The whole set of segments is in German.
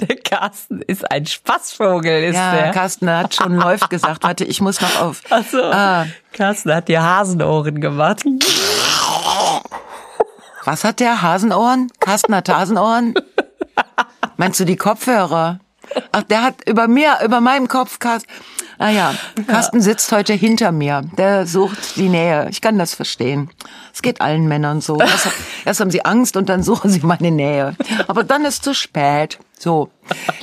Der Carsten ist ein Spaßvogel, ist Ja, der. Carsten hat schon läuft gesagt. Warte, ich muss noch auf. Ach so. Ah, Carsten hat dir Hasenohren gemacht. was hat der? Hasenohren? Carsten hat Hasenohren? Meinst du die Kopfhörer? Ach, der hat über mir, über meinem Kopf, Carsten. Ah ja, Carsten sitzt heute hinter mir. Der sucht die Nähe. Ich kann das verstehen. Es geht allen Männern so. Erst, erst haben sie Angst und dann suchen sie meine Nähe. Aber dann ist zu spät. So.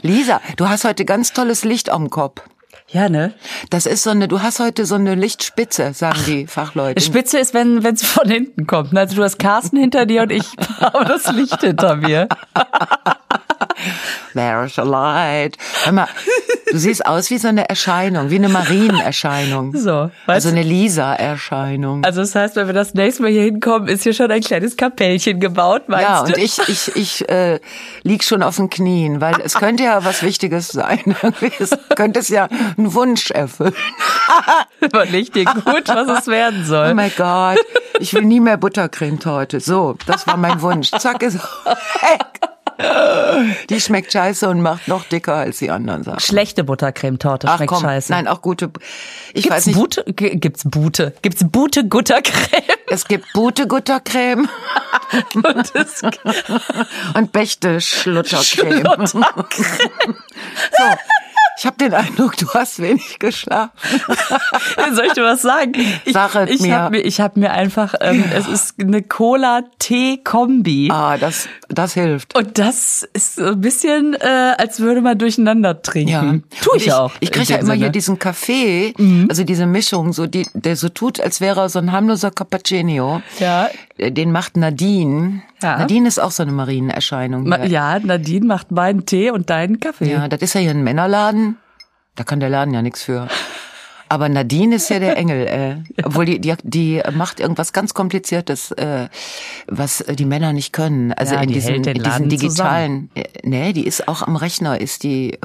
Lisa, du hast heute ganz tolles Licht am Kopf. Ja, ne? Das ist so eine, du hast heute so eine Lichtspitze, sagen die Fachleute. Spitze ist, wenn es von hinten kommt. Also du hast Carsten hinter dir und ich habe das Licht hinter mir. There's a light. Hör mal, du siehst aus wie so eine Erscheinung, wie eine Marienerscheinung. So, weißt Also eine Lisa-Erscheinung. Also das heißt, wenn wir das nächste Mal hier hinkommen, ist hier schon ein kleines Kapellchen gebaut, meinst Ja, du? und ich, ich, ich äh, lieg schon auf den Knien, weil es könnte ja was Wichtiges sein. Es könnte es ja einen Wunsch erfüllen. Überleg dir gut, was es werden Oh soll. mein Gott, ich will nie mehr Buttercremetorte. So, das war mein Wunsch. Zack, ist weg. Die schmeckt scheiße und macht noch dicker als die anderen Sachen. Schlechte Buttercremetorte schmeckt komm, scheiße. nein, auch gute. Ich Gibt's weiß nicht. Bute? Gibt's Bute? Gibt's Bute Guttercreme? Es gibt Bute Guttercreme Und es und Bechte Schluttercreme. Schlottercreme. So, ich habe den Eindruck, du hast wenig geschlafen. Soll ich dir was sagen? Ich, Sag es ich mir. Hab mir. Ich habe mir einfach, ähm, es ist eine Cola-Tee-Kombi. Ah, das, das hilft. Und das ist so ein bisschen, äh, als würde man durcheinander trinken. Ja, Tu Und ich, auch. Ich kriege ja immer hier Sinne. Mhm. diesen Kaffee, also diese Mischung, so die, der so tut, als wäre er so ein harmloser Cappuccino. Ja. Äh, Den macht Nadine. Ja. Nadine ist auch so eine Marienerscheinung. Ma- hier. Ja, Nadine macht meinen Tee und deinen Kaffee. Ja, das ist ja hier ein Männerladen. Da kann der Laden ja nichts für. Aber Nadine ist ja der Engel, äh. Obwohl die, die, die macht irgendwas ganz Kompliziertes, äh, was die Männer nicht können. Also Ja, in die diesen, in diesen digitalen. Äh, nee, die ist auch am Rechner, ist die.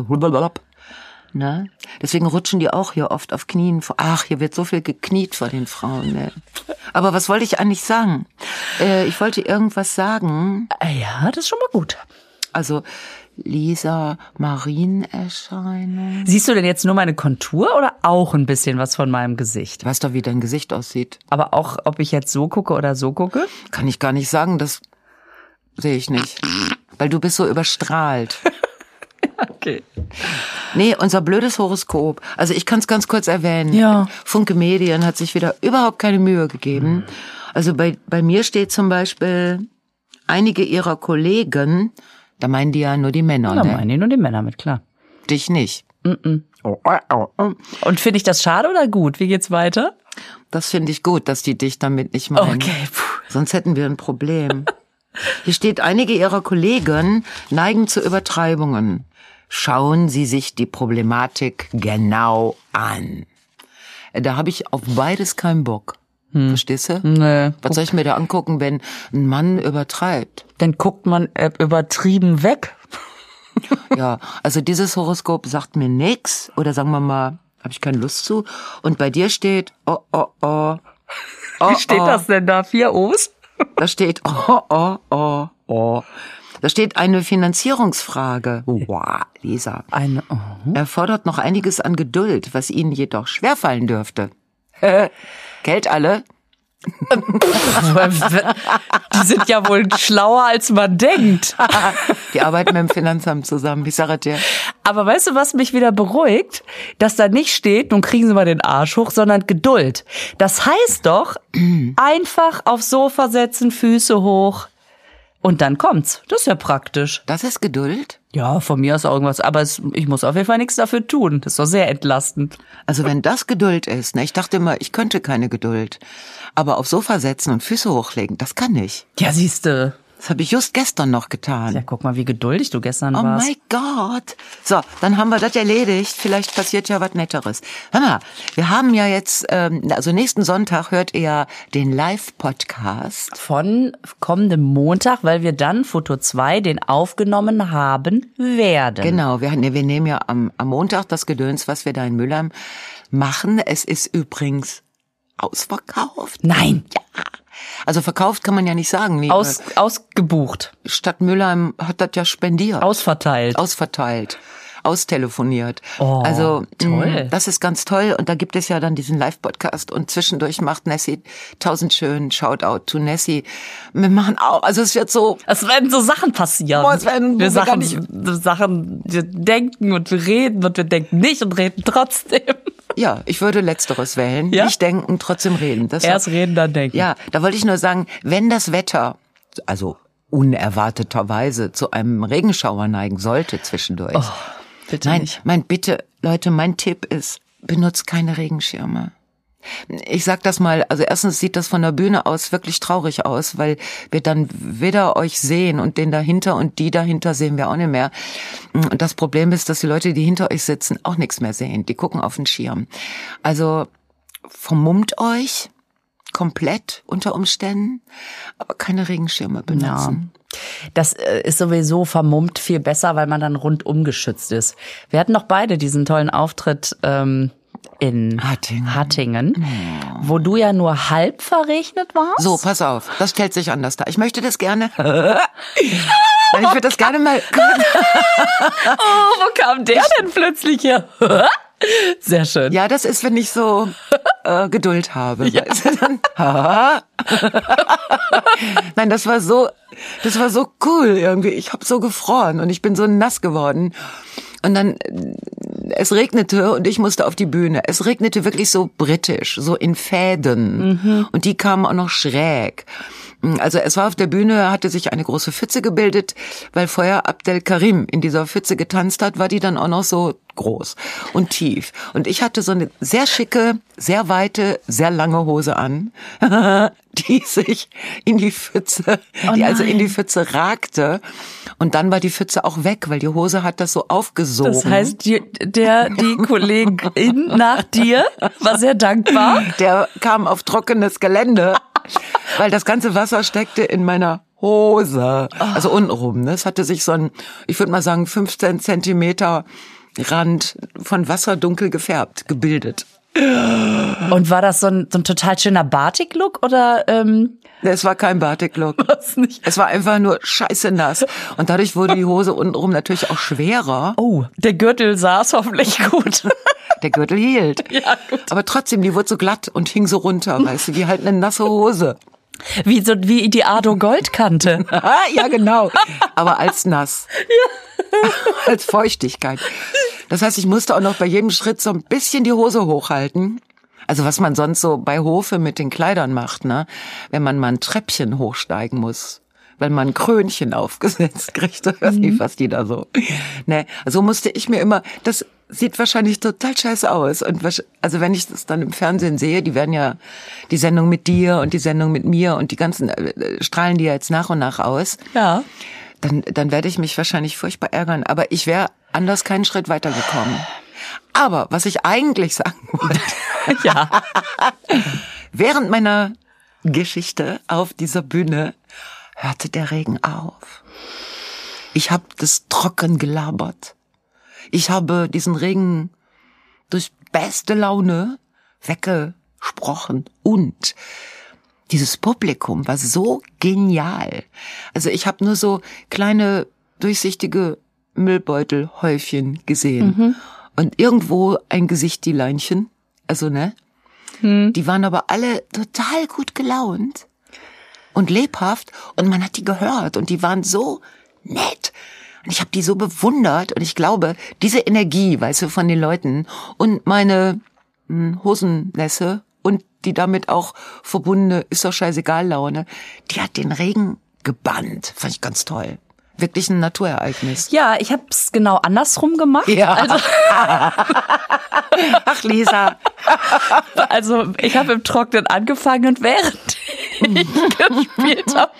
Ne? Deswegen rutschen die auch hier oft auf Knien. vor- Ach, hier wird so viel gekniet vor den Frauen. Ne? Aber was wollte ich eigentlich sagen? Äh, ich wollte irgendwas sagen. Ja, das ist schon mal gut. Also Lisa Marienerscheinung. Siehst du denn jetzt nur meine Kontur oder auch ein bisschen was von meinem Gesicht? Du weißt doch, wie dein Gesicht aussieht. Aber auch, ob ich jetzt so gucke oder so gucke? Kann ich gar nicht sagen, das sehe ich nicht. Weil du bist so überstrahlt. Okay. Nee, unser blödes Horoskop. Also ich kann es ganz kurz erwähnen. Ja. Funke Medien hat sich wieder überhaupt keine Mühe gegeben. Also bei, bei mir steht zum Beispiel, einige ihrer Kollegen, da meinen die ja nur die Männer, Da ne? meinen die nur die Männer mit, klar. dich nicht. Oh, oh, oh, oh. Und finde ich das schade oder gut? Wie geht's weiter? Das finde ich gut, dass die dich damit nicht meinen. Okay, puh. Sonst hätten wir ein Problem. Hier steht, einige ihrer Kollegen neigen zu Übertreibungen. Schauen Sie sich die Problematik genau an. Da habe ich auf beides keinen Bock. Verstehst du? Nee. Was soll ich mir da angucken, wenn ein Mann übertreibt? Dann guckt man äh, übertrieben weg. Ja, also dieses Horoskop sagt mir nix oder sagen wir mal, habe ich keine Lust zu. Und bei dir steht, oh, oh, oh. oh Wie steht oh. das denn da? Vier O's? Da steht, oh, oh, oh, oh. Da steht eine Finanzierungsfrage. Wow, Lisa. Eine, oh. Erfordert noch einiges an Geduld, was Ihnen jedoch schwerfallen dürfte. Geld alle? Die sind ja wohl schlauer, als man denkt. Die arbeiten mit dem Finanzamt zusammen. Ich sage dir. Aber weißt du, was mich wieder beruhigt? Dass da nicht steht, nun kriegen Sie mal den Arsch hoch, sondern Geduld. Das heißt doch, einfach aufs Sofa setzen, Füße hoch und dann kommt's. Das ist ja praktisch. Das ist Geduld? Ja, von mir aus auch irgendwas, aber es, ich muss auf jeden Fall nichts dafür tun. Das ist doch sehr entlastend. Also wenn das Geduld ist, ne? Ich dachte immer, ich könnte keine Geduld. Aber auf Sofa setzen und Füße hochlegen, das kann ich. Ja, siehste. Das habe ich just gestern noch getan. Ja, guck mal, wie geduldig du gestern Oh warst. mein Gott. So, dann haben wir das erledigt. Vielleicht passiert ja was Netteres. Hör mal, wir haben ja jetzt, ähm, also nächsten Sonntag hört ihr den Live-Podcast. Von kommendem Montag, weil wir dann Foto 2 den aufgenommen haben werden. Genau, wir, ne, wir nehmen ja am, am Montag das Gedöns, was wir da in Mülheim machen. Es ist übrigens ausverkauft. Nein. Ja, Also verkauft kann man ja nicht sagen. Nee, Aus, ausgebucht, Stadt Mülheim hat das ja spendiert. ausverteilt. ausverteilt, austelefoniert. Oh, also toll. mh, das ist ganz toll und da gibt es ja dann diesen Live-Podcast und zwischendurch macht Nessie tausend schön Shoutout to Nessie. Wir machen auch, also es wird so, Es werden so Sachen passieren. Boah, es werden- wir Sachen, nicht- Sachen, wir denken und wir reden und wir denken nicht und reden trotzdem. Ja, ich würde letzteres wählen, Ja? nicht denken, trotzdem reden. Das Erst reden, dann denken. Ja, da wollte ich nur sagen, wenn das Wetter, also unerwarteterweise zu einem Regenschauer neigen sollte zwischendurch. Oh, Bitte Nein, nicht. mein Bitte, Leute, mein Tipp ist, benutzt keine Regenschirme. Ich sag das mal, also erstens sieht das von der Bühne aus wirklich traurig aus, weil wir dann weder euch sehen und den dahinter und die dahinter sehen wir auch nicht mehr. Und das Problem ist, dass die Leute, die hinter euch sitzen, auch nichts mehr sehen. Die gucken auf den Schirm. Also vermummt euch komplett unter Umständen, aber keine Regenschirme benutzen. Das äh, ist sowieso vermummt viel besser, weil man dann rundum geschützt ist. Wir hatten noch beide diesen tollen Auftritt ähm, in Hattingen. Hattingen, wo du ja nur halb verregnet warst. So, pass auf, das stellt sich anders dar. Ich möchte das gerne. Ich würde das gerne mal. Oh, wo kam der denn plötzlich her? Sehr schön. Ja, das ist, wenn ich so äh, Geduld habe. Dann, Ha. Nein, das war so, das war so cool irgendwie. Ich habe so gefroren und ich bin so nass geworden. Und dann, äh, es regnete und ich musste auf die Bühne. Es regnete wirklich so britisch, so in Fäden. Und die kamen auch noch schräg. Also es war auf der Bühne, hatte sich eine große Pfütze gebildet, weil vorher Abdel Karim in dieser Pfütze getanzt hat, war die dann auch noch so groß und tief. Und ich hatte so eine sehr schicke, sehr weite, sehr lange Hose an, die sich in die Pfütze, die also in die Pfütze ragte. Und dann war die Pfütze auch weg, weil die Hose hat das so aufgesogen. Das heißt, die, der, die Kollegin nach dir war sehr dankbar. der kam auf trockenes Gelände, weil das ganze Wasser steckte in meiner Hose. Also untenrum. Ne? Es hatte sich so ein, ich würde mal sagen, 15 Zentimeter Rand von Wasser dunkel gefärbt, gebildet. Und war das so ein, so ein total schöner Batik-Look oder ähm, Es war kein Batik-Look. was nicht? Es war einfach nur scheiße nass. Und dadurch wurde die Hose untenrum natürlich auch schwerer. Oh, der Gürtel saß hoffentlich gut. Der Gürtel hielt. Ja, gut. Aber trotzdem, die wurde so glatt und hing so runter, weißt du, wie halt eine nasse Hose. Wie so wie die Ado Goldkante. Ah, ja, genau. Aber als nass. als Feuchtigkeit. Das heißt, ich musste auch noch bei jedem Schritt so ein bisschen die Hose hochhalten. Also was man sonst so bei Hofe mit den Kleidern macht, ne? Wenn man mal ein Treppchen hochsteigen muss. Weil man ein Krönchen aufgesetzt kriegt. Ich weiß nicht, was die da so. Ne, so musste ich mir immer, das sieht wahrscheinlich total scheiße aus. Und also wenn ich das dann im Fernsehen sehe, die werden ja die Sendung mit dir und die Sendung mit mir und die ganzen äh, strahlen die ja jetzt nach und nach aus Ja. dann, dann werde ich mich wahrscheinlich furchtbar ärgern. Aber ich wäre anders keinen Schritt weitergekommen. Aber was ich eigentlich sagen wollte, Ja. während meiner Geschichte auf dieser Bühne hörte der Regen auf. Ich habe das trocken gelabert. Ich habe diesen Regen durch beste Laune weggesprochen und dieses Publikum war so genial. Also ich habe nur so kleine durchsichtige Müllbeutelhäufchen gesehen und irgendwo ein Gesicht die Leinchen, also ne, die waren aber alle total gut gelaunt und lebhaft und man hat die gehört und die waren so nett. Und ich habe die so bewundert und ich glaube, diese Energie, weißt du, von den Leuten und meine hm, Hosennässe und die damit auch verbundene ist doch scheißegal Laune, die hat den Regen gebannt. Fand ich ganz toll. Wirklich ein Naturereignis. Ja, ich habe es genau andersrum gemacht. Ja. Also, Ach Lisa, also ich habe im Trocknen angefangen und während ich gespielt habe,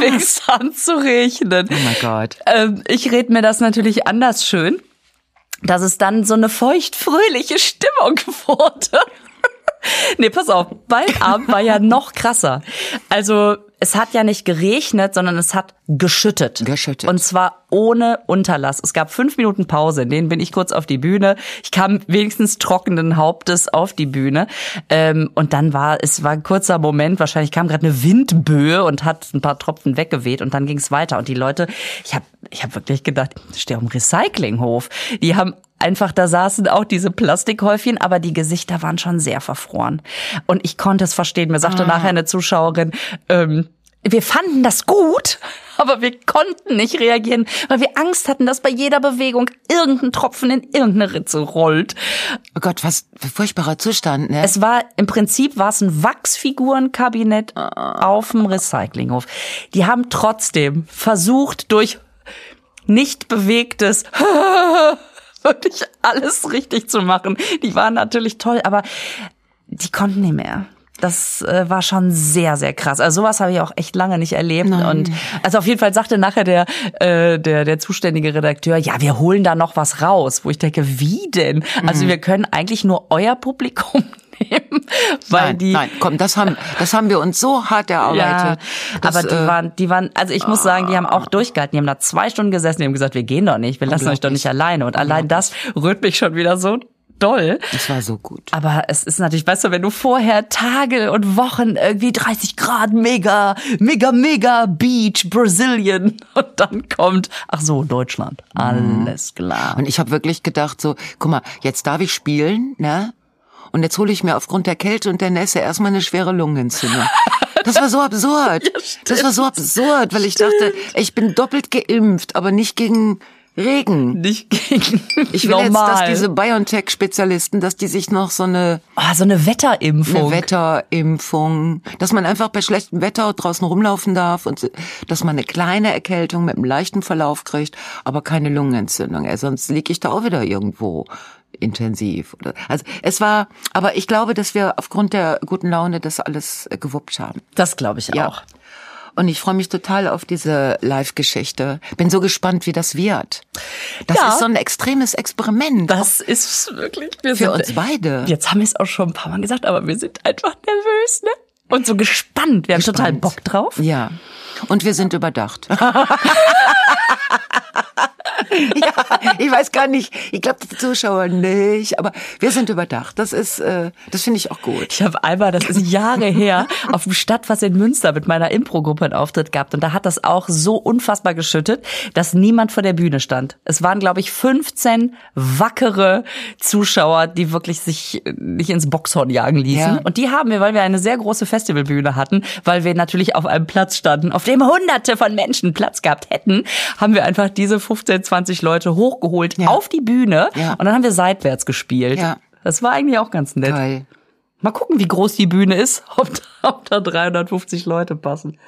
fing es an zu regnen. oh mein Gott. Ähm, ich rede mir das natürlich anders schön, dass es dann so eine feucht-fröhliche Stimmung wurde. nee, pass auf, mein Abend war ja noch krasser. Also es hat ja nicht geregnet, sondern es hat geschüttet. Geschüttet. Und zwar ohne Unterlass. Es gab fünf Minuten Pause, in denen bin ich kurz auf die Bühne. Ich kam wenigstens trockenen Hauptes auf die Bühne. Ähm, und dann war, es war ein kurzer Moment, wahrscheinlich kam gerade eine Windböe und hat ein paar Tropfen weggeweht und dann ging es weiter. Und die Leute, ich habe ich hab wirklich gedacht, ich stehe am Recyclinghof. Die haben einfach, da saßen auch diese Plastikhäufchen, aber die Gesichter waren schon sehr verfroren. Und ich konnte es verstehen. Mir sagte Ah. nachher eine Zuschauerin, ähm, wir fanden das gut, aber wir konnten nicht reagieren, weil wir Angst hatten, dass bei jeder Bewegung irgendein Tropfen in irgendeine Ritze rollt. Oh Gott, was für furchtbarer Zustand, ne? Es war im Prinzip war es ein Wachsfigurenkabinett auf dem Recyclinghof. Die haben trotzdem versucht durch nicht bewegtes wirklich alles richtig zu machen. Die waren natürlich toll, aber die konnten nicht mehr. Das äh, war schon sehr, sehr krass. Also sowas habe ich auch echt lange nicht erlebt. Und also auf jeden Fall sagte nachher der, äh, der, der zuständige Redakteur, ja, wir holen da noch was raus. Wo ich denke, wie denn? Also wir können eigentlich nur euer Publikum nehmen, weil nein, die nein, komm, das haben, das haben wir uns so hart erarbeitet. ja, aber die äh, waren, die waren, also ich muss sagen, die haben auch durchgehalten. Die haben da zwei Stunden gesessen, die haben gesagt, wir gehen doch nicht, wir lassen euch doch nicht alleine. Und allein das rührt mich schon wieder so doll. Das war so gut. Aber es ist natürlich, du, wenn du vorher Tage und Wochen irgendwie 30 Grad, mega, mega, mega Beach, Brazilian und dann kommt, ach so, Deutschland. Alles klar. Und ich habe wirklich gedacht, so, guck mal, jetzt darf ich spielen, ne? Und jetzt hole ich mir aufgrund der Kälte und der Nässe erstmal eine schwere Lungenentzündung. Das war so absurd. das war so absurd, weil ich dachte, ich bin doppelt geimpft, aber nicht gegen Regen. Nicht gegen Ich will normal. jetzt, dass diese BioNTech-Spezialisten, dass die sich noch so eine, oh, so eine Wetterimpfung. eine Wetterimpfung, dass man einfach bei schlechtem Wetter draußen rumlaufen darf und dass man eine kleine Erkältung mit einem leichten Verlauf kriegt, aber keine Lungenentzündung. Ey, sonst liege ich da auch wieder irgendwo intensiv. Also es war, aber ich glaube, dass wir aufgrund der guten Laune das alles äh, gewuppt haben. das glaube ich Ja. Und ich freue mich total auf diese Live-Geschichte. Bin so gespannt, wie das wird. Das Ja. ist so ein extremes Experiment. Das ist wirklich, wir für sind, uns beide. Jetzt haben wir es auch schon ein paar Mal gesagt, aber wir sind einfach nervös, ne? Und so gespannt. Wir haben total Gespannt. Bock drauf. Ja. Und wir sind überdacht. ja, ich weiß gar nicht. Ich glaube, die Zuschauer nicht. Aber wir sind überdacht. Das ist, äh, das finde ich auch gut. Ich habe einmal, das ist Jahre her, auf dem Stadtfass in Münster mit meiner Impro-Gruppe einen Auftritt gehabt. Und da hat das auch so unfassbar geschüttet, dass niemand vor der Bühne stand. Es waren, glaube ich, 15 wackere Zuschauer, die wirklich sich nicht ins Boxhorn jagen ließen. Ja. Und die haben wir, weil wir eine sehr große Festivalbühne hatten, weil wir natürlich auf einem Platz standen, auf dem hunderte von Menschen Platz gehabt hätten, haben wir einfach diese 15, 20 Leute hochgeholt Ja. auf die Bühne Ja. und dann haben wir seitwärts gespielt. Ja. Das war eigentlich auch ganz nett. Geil. Mal gucken, wie groß die Bühne ist, ob da, ob da 350 Leute passen.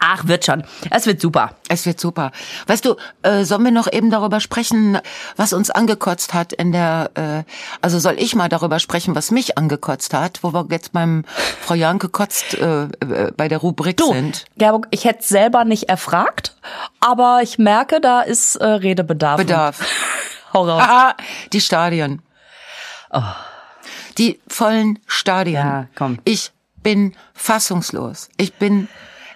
Ach, wird schon. Es wird super. Es wird super. Weißt du, äh, sollen wir noch eben darüber sprechen, was uns angekotzt hat in der, äh, also soll ich mal darüber sprechen, was mich angekotzt hat, wo wir jetzt beim Frau Janke kotzt äh, äh, bei der Rubrik Du, sind. Gerburg, ich hätte selber nicht erfragt, aber ich merke, da ist äh, Redebedarf. Bedarf. Hau raus. Aha, die Stadien. Die vollen Stadien. Ja, komm. Ich bin fassungslos. Ich bin,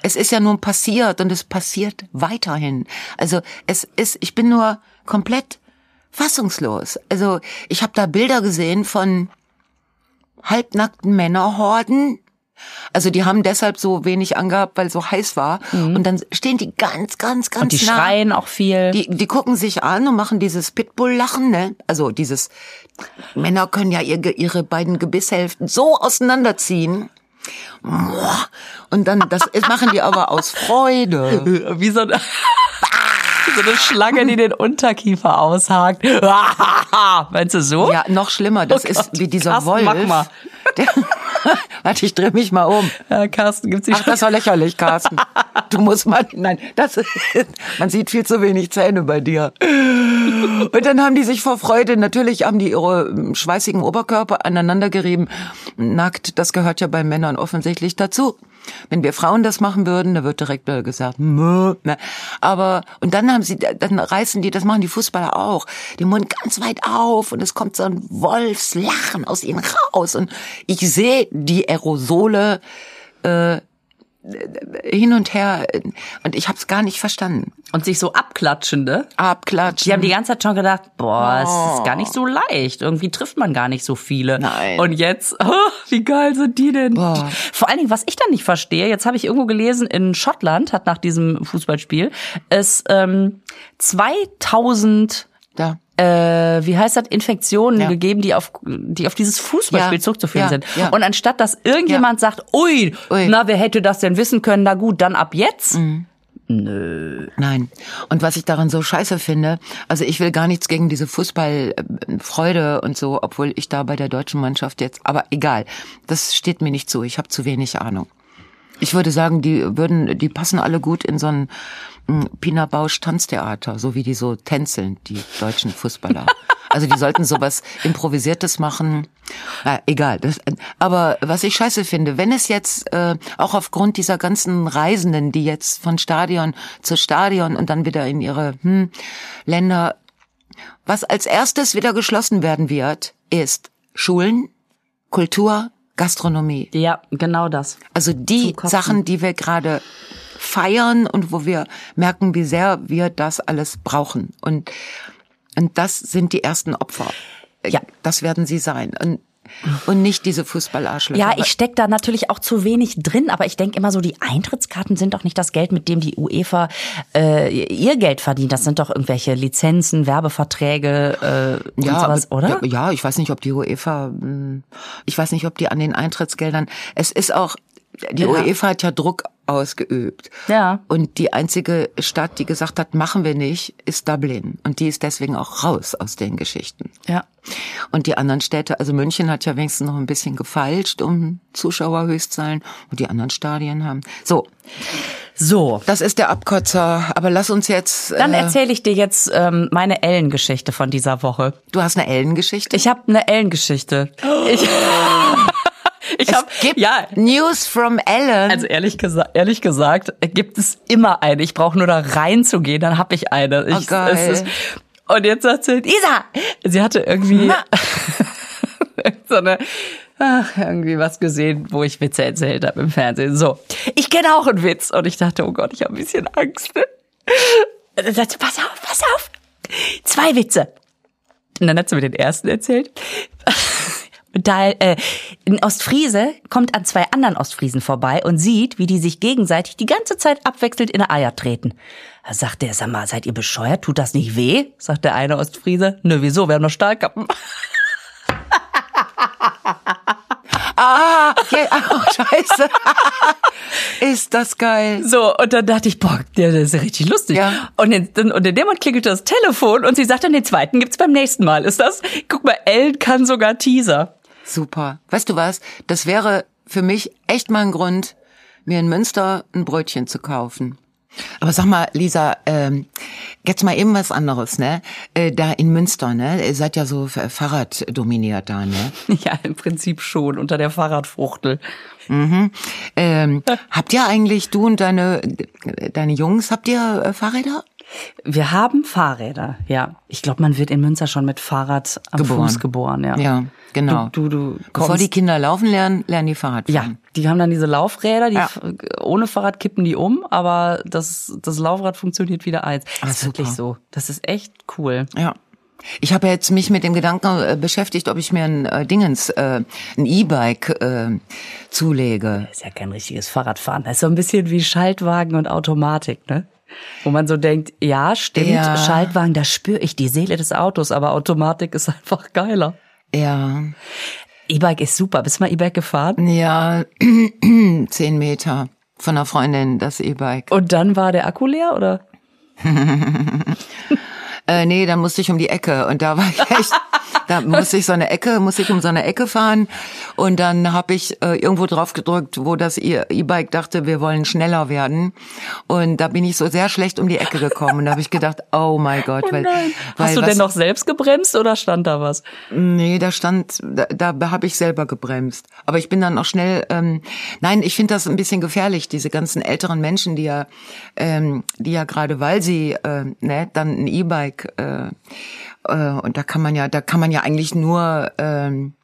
es ist ja nun passiert und es passiert weiterhin. Also es ist, ich bin nur komplett fassungslos. Also ich habe da Bilder gesehen von halbnackten Männerhorden. Also die haben deshalb so wenig angehabt, weil so heiß war. Und dann stehen die ganz, ganz, ganz Und die nah. schreien auch viel. Die, die gucken sich an und machen dieses Pitbull-Lachen, ne? Also dieses, Männer können ja ihre, ihre beiden Gebisshälften so auseinanderziehen. Und dann, das machen die aber aus Freude. wie so eine, wie so eine Schlange, die den Unterkiefer aushakt. Meinst du so? Ja, noch schlimmer, das Oh ist Gott, wie dieser Carsten, Wolf. mach mal. Der, warte, ich dreh mich mal um. Ja, Carsten gibt's nicht. Ach, das war lächerlich, Carsten. Du musst mal, nein, das, man sieht viel zu wenig Zähne bei dir. Und dann haben die sich vor Freude, natürlich haben die ihre ähm, schweißigen Oberkörper aneinander gerieben. Nackt, das gehört ja bei Männern offensichtlich dazu. Wenn wir Frauen das machen würden, da wird direkt gesagt, Mö, ne? aber und dann haben sie, dann reißen die, das machen die Fußballer auch, den Mund ganz weit auf und es kommt so ein Wolfslachen aus ihnen raus und ich sehe die Aerosole äh, hin und her und ich habe es gar nicht verstanden. Und sich so abklatschende. Abklatschen. Die haben die ganze Zeit schon gedacht, boah, es ist gar nicht so leicht. Irgendwie trifft man gar nicht so viele. Nein. Und jetzt, oh, wie geil sind die denn? Boah. Vor allen Dingen, was ich dann nicht verstehe, jetzt habe ich irgendwo gelesen, in Schottland hat nach diesem Fußballspiel es ähm, 2000 da. Äh, wie heißt das, Infektionen Ja. gegeben, die auf, die auf dieses Fußballspiel Ja, zurückzuführen ja, sind. Und anstatt dass irgendjemand sagt, ui, Ui. na, wer hätte das denn wissen können, na gut, dann ab jetzt. Nein. Und was ich daran so scheiße finde, also ich will gar nichts gegen diese Fußballfreude und so, obwohl ich da bei der deutschen Mannschaft jetzt, aber egal, das steht mir nicht zu. Ich habe zu wenig Ahnung. Ich würde sagen, die würden, die passen alle gut in so ein mm, Pina Bausch Tanztheater, so wie die so tänzeln, die deutschen Fußballer. Also die sollten sowas Improvisiertes machen. Na, egal. Das, aber was ich scheiße finde, wenn es jetzt äh, auch aufgrund dieser ganzen Reisenden, die jetzt von Stadion zu Stadion und dann wieder in ihre hm, Länder, was als erstes wieder geschlossen werden wird, ist Schulen, Kultur, Gastronomie. Ja, genau das. Also die. Sachen, die wir gerade feiern und wo wir merken, wie sehr wir das alles brauchen. Und, und das sind die ersten Opfer. Ja. Das werden sie sein. Und, und nicht diese Fußballarschlöcher. Ja, ich steck da natürlich auch zu wenig drin, aber ich denke immer so, die Eintrittskarten sind doch nicht das Geld, mit dem die UEFA äh, ihr Geld verdient. Das sind doch irgendwelche Lizenzen, Werbeverträge äh, und sowas, aber- oder? Ja, ja, ich weiß nicht, ob die UEFA, hm, ich weiß nicht, ob die an den Eintrittsgeldern, es ist auch, die Ja. UEFA hat ja Druck ausgeübt. Ja. Und die einzige Stadt, die gesagt hat, machen wir nicht, ist Dublin. Und die ist deswegen auch raus aus den Geschichten. Ja. Und die anderen Städte, also München hat ja wenigstens noch ein bisschen gefeilscht um Zuschauerhöchstzahlen und die anderen Stadien haben. So, So, das ist der Abkotzer, aber lass uns jetzt. dann äh, erzähle ich dir jetzt ähm, meine Ellen-Geschichte von dieser Woche. du hast eine Ellen-Geschichte. Ich habe eine Ellen-Geschichte. Ich, ich Es habe gibt ja, News from Ellen. Also ehrlich, gesa ehrlich gesagt gibt es immer eine. Ich brauche nur da reinzugehen, dann habe ich eine. Ich, Oh, geil. es ist, und jetzt sagt sie, Isa! Sie hatte irgendwie so eine, ach, irgendwie was gesehen, wo ich Witze erzählt habe im Fernsehen. So, ich kenne auch einen Witz. Und ich dachte, oh Gott, ich habe ein bisschen Angst. Und dann sagt sie, pass auf, pass auf. Zwei Witze. Und dann hat sie mir den ersten erzählt. Da äh, ein Ostfriese kommt an zwei anderen Ostfriesen vorbei und sieht, wie die sich gegenseitig die ganze Zeit abwechselnd in die Eier treten. Da sagt der, sag mal, seid ihr bescheuert? Tut das nicht weh? Sagt der eine Ostfriese. Nö, wieso? Wir haben noch Stahlkappen. ah, ja, oh, scheiße. ist das geil. So, und dann dachte ich, boah, der, das ist ja richtig lustig. Ja. Und, in, und in dem Moment klingelte das Telefon und sie sagt dann, den zweiten gibt's beim nächsten Mal. Ist das? Guck mal, Ellen kann sogar Teaser. Super. Weißt du was? Das wäre für mich echt mal ein Grund, mir in Münster ein Brötchen zu kaufen. Aber sag mal, Lisa, ähm, jetzt mal eben was anderes, ne? Äh, da in Münster, ne? Ihr seid ja so Fahrrad dominiert da, ne? Ja, im Prinzip schon, unter der Fahrradfruchtel. Ähm, habt ihr eigentlich, du und deine, deine Jungs, habt ihr äh, Fahrräder? Wir haben Fahrräder, ja. Ich glaube, man wird in Münster schon mit Fahrrad am Geboren. Fuß geboren, ja. Ja, genau. Du, du, du Bevor die Kinder laufen lernen, lernen die Fahrrad ja, fahren. die haben dann diese Laufräder, die Ja. ohne Fahrrad kippen die um, aber das, das Laufrad funktioniert wieder eins. Ah, Das ist wirklich so. Das ist echt cool. Ja. Ich habe jetzt mich mit dem Gedanken äh, beschäftigt, ob ich mir ein äh, Dingens, äh, ein E-Bike äh, zulege. Das ist ja kein richtiges Fahrradfahren. Das ist so ein bisschen wie Schaltwagen und Automatik, ne? Wo man so denkt, ja, stimmt, Ja. Schaltwagen, da spüre ich die Seele des Autos, aber Automatik ist einfach geiler. Ja, E-Bike ist super. Bist du mal E-Bike gefahren? ja, zehn Meter von einer Freundin das E-Bike. Und dann war der Akku leer, oder? Äh, nee, da musste ich um die Ecke und da war ich echt, da musste ich so eine Ecke, musste ich um so eine Ecke fahren und dann habe ich äh, irgendwo drauf gedrückt, wo das E-Bike dachte, wir wollen schneller werden und da bin ich so sehr schlecht um die Ecke gekommen und da habe ich gedacht, oh mein Gott, weil, weil Hast du was, denn noch selbst gebremst oder stand da was? Nee, da stand, da, da habe ich selber gebremst. Aber ich bin dann auch schnell, ähm, nein, ich finde das ein bisschen gefährlich, diese ganzen älteren Menschen, die ja, ähm, die ja gerade, weil sie, äh, ne, dann ein E-Bike, äh, äh, und da kann man ja, da kann man ja eigentlich nur ähm,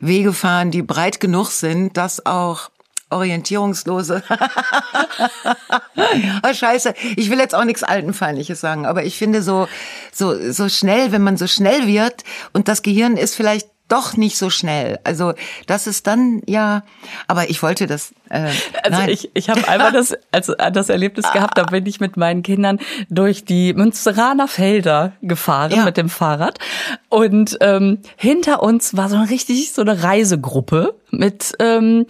Wege fahren, die breit genug sind, dass auch orientierungslose. oh, scheiße, ich will jetzt auch nichts Altenfeindliches sagen, aber ich finde so, so, so schnell, wenn man so schnell wird und das Gehirn ist vielleicht doch nicht so schnell. Also das ist dann ja, aber ich wollte das. Äh, also nein. ich, ich habe einmal das, also das Erlebnis gehabt, da bin ich mit meinen Kindern durch die Münsteraner Felder gefahren Ja. mit dem Fahrrad und ähm, hinter uns war so eine richtig so eine Reisegruppe mit ähm,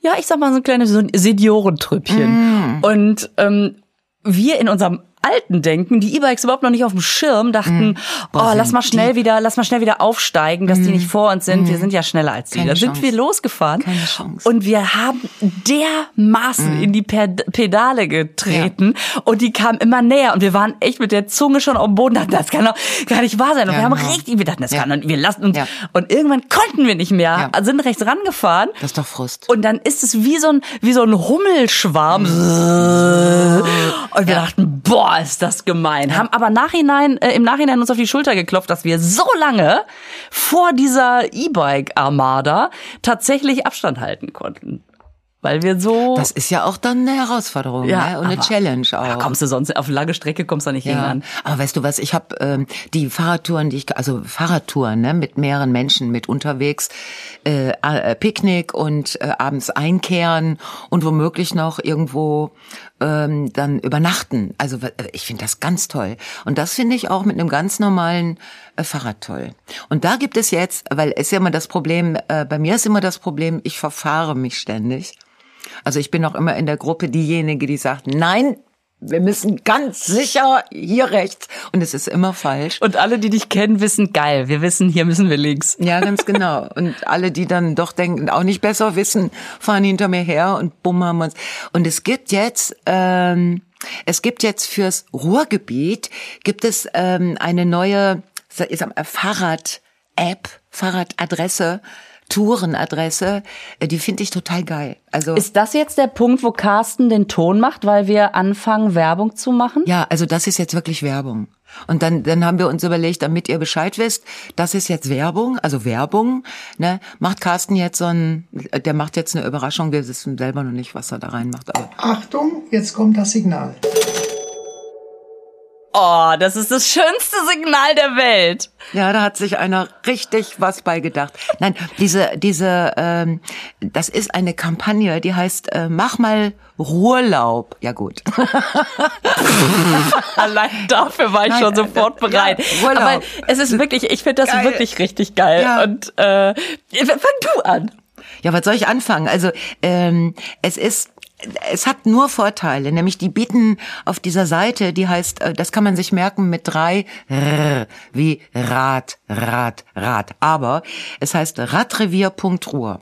ja ich sag mal so ein kleines so ein Seniorentrüppchen und ähm, wir in unserem alten Denken, die E-Bikes überhaupt noch nicht auf dem Schirm, dachten, Boah, oh, lass mal schnell wieder, lass mal schnell wieder aufsteigen, dass die nicht vor uns sind. Wir sind ja schneller als die. Da sind wir losgefahren Keine Chance. und wir haben dermaßen in die Ped- Pedale getreten und die kamen immer näher und wir waren echt mit der Zunge schon auf dem Boden. Dachten, das kann doch gar nicht wahr sein. Und Ja, wir haben genau. richtig, wir dachten, das Ja. kann doch, wir lassen uns. Ja. Und irgendwann konnten wir nicht mehr, Ja. sind rechts rangefahren. das ist doch Frust. Und dann ist es wie so ein, wie so ein Hummelschwarm. Und wir dachten, boah, ist das gemein. Haben aber nachhinein, äh, im Nachhinein uns auf die Schulter geklopft, dass wir so lange vor dieser E-Bike-Armada tatsächlich Abstand halten konnten. Weil wir so. Das ist ja auch dann eine Herausforderung Ja, ne? und eine aber- Challenge da auch. kommst du sonst auf lange Strecke kommst du nicht Ja, an. aber weißt du was, ich habe ähm, die Fahrradtouren, die ich, also Fahrradtouren ne, mit mehreren Menschen mit unterwegs, äh, äh, Picknick und äh, abends einkehren und womöglich noch irgendwo ähm, dann übernachten. Also äh, ich finde das ganz toll. Und das finde ich auch mit einem ganz normalen äh, Fahrrad toll. Und da gibt es jetzt, weil es ist ja immer das Problem, äh, bei mir ist immer das Problem, ich verfahre mich ständig. Also ich bin auch immer in der Gruppe diejenige, die sagt, nein, wir müssen ganz sicher hier rechts. Und es ist immer falsch. Und alle, die dich kennen, wissen, geil, wir wissen, hier müssen wir links. Ja, ganz genau. Und alle, die dann doch denken, auch nicht besser wissen, fahren hinter mir her und bumm haben uns. Und es gibt jetzt, ähm, es gibt jetzt fürs Ruhrgebiet, gibt es ähm, eine neue Fahrrad-App, Fahrradadresse, Tourenadresse, äh, die finde ich total geil. Also Ist das jetzt der Punkt, wo Carsten den Ton macht, weil wir anfangen, Werbung zu machen? Ja, also das ist jetzt wirklich Werbung. Und dann, dann haben wir uns überlegt, damit ihr Bescheid wisst, das ist jetzt Werbung, also Werbung, ne? Macht Carsten jetzt so ein, der macht jetzt eine Überraschung, wir wissen selber noch nicht, was er da reinmacht, aber. Achtung, jetzt kommt das Signal. Oh, das ist das schönste Signal der Welt. Ja, da hat sich einer richtig was bei gedacht. Nein, diese, diese, ähm, das ist eine Kampagne, die heißt, äh, mach mal Ruhrlaub. Ja gut. Allein dafür war ich Nein, schon äh, sofort ja, bereit. Urlaub. Aber es ist wirklich, ich finde das Geil. wirklich richtig geil. Ja. Und äh, fang du an. Ja, was soll ich anfangen? Also ähm, es ist es hat nur Vorteile, nämlich die bieten auf dieser Seite, die heißt, äh, das kann man sich merken mit drei R, wie Rad, Rad, Rad. Aber es heißt radrevier.ruhr.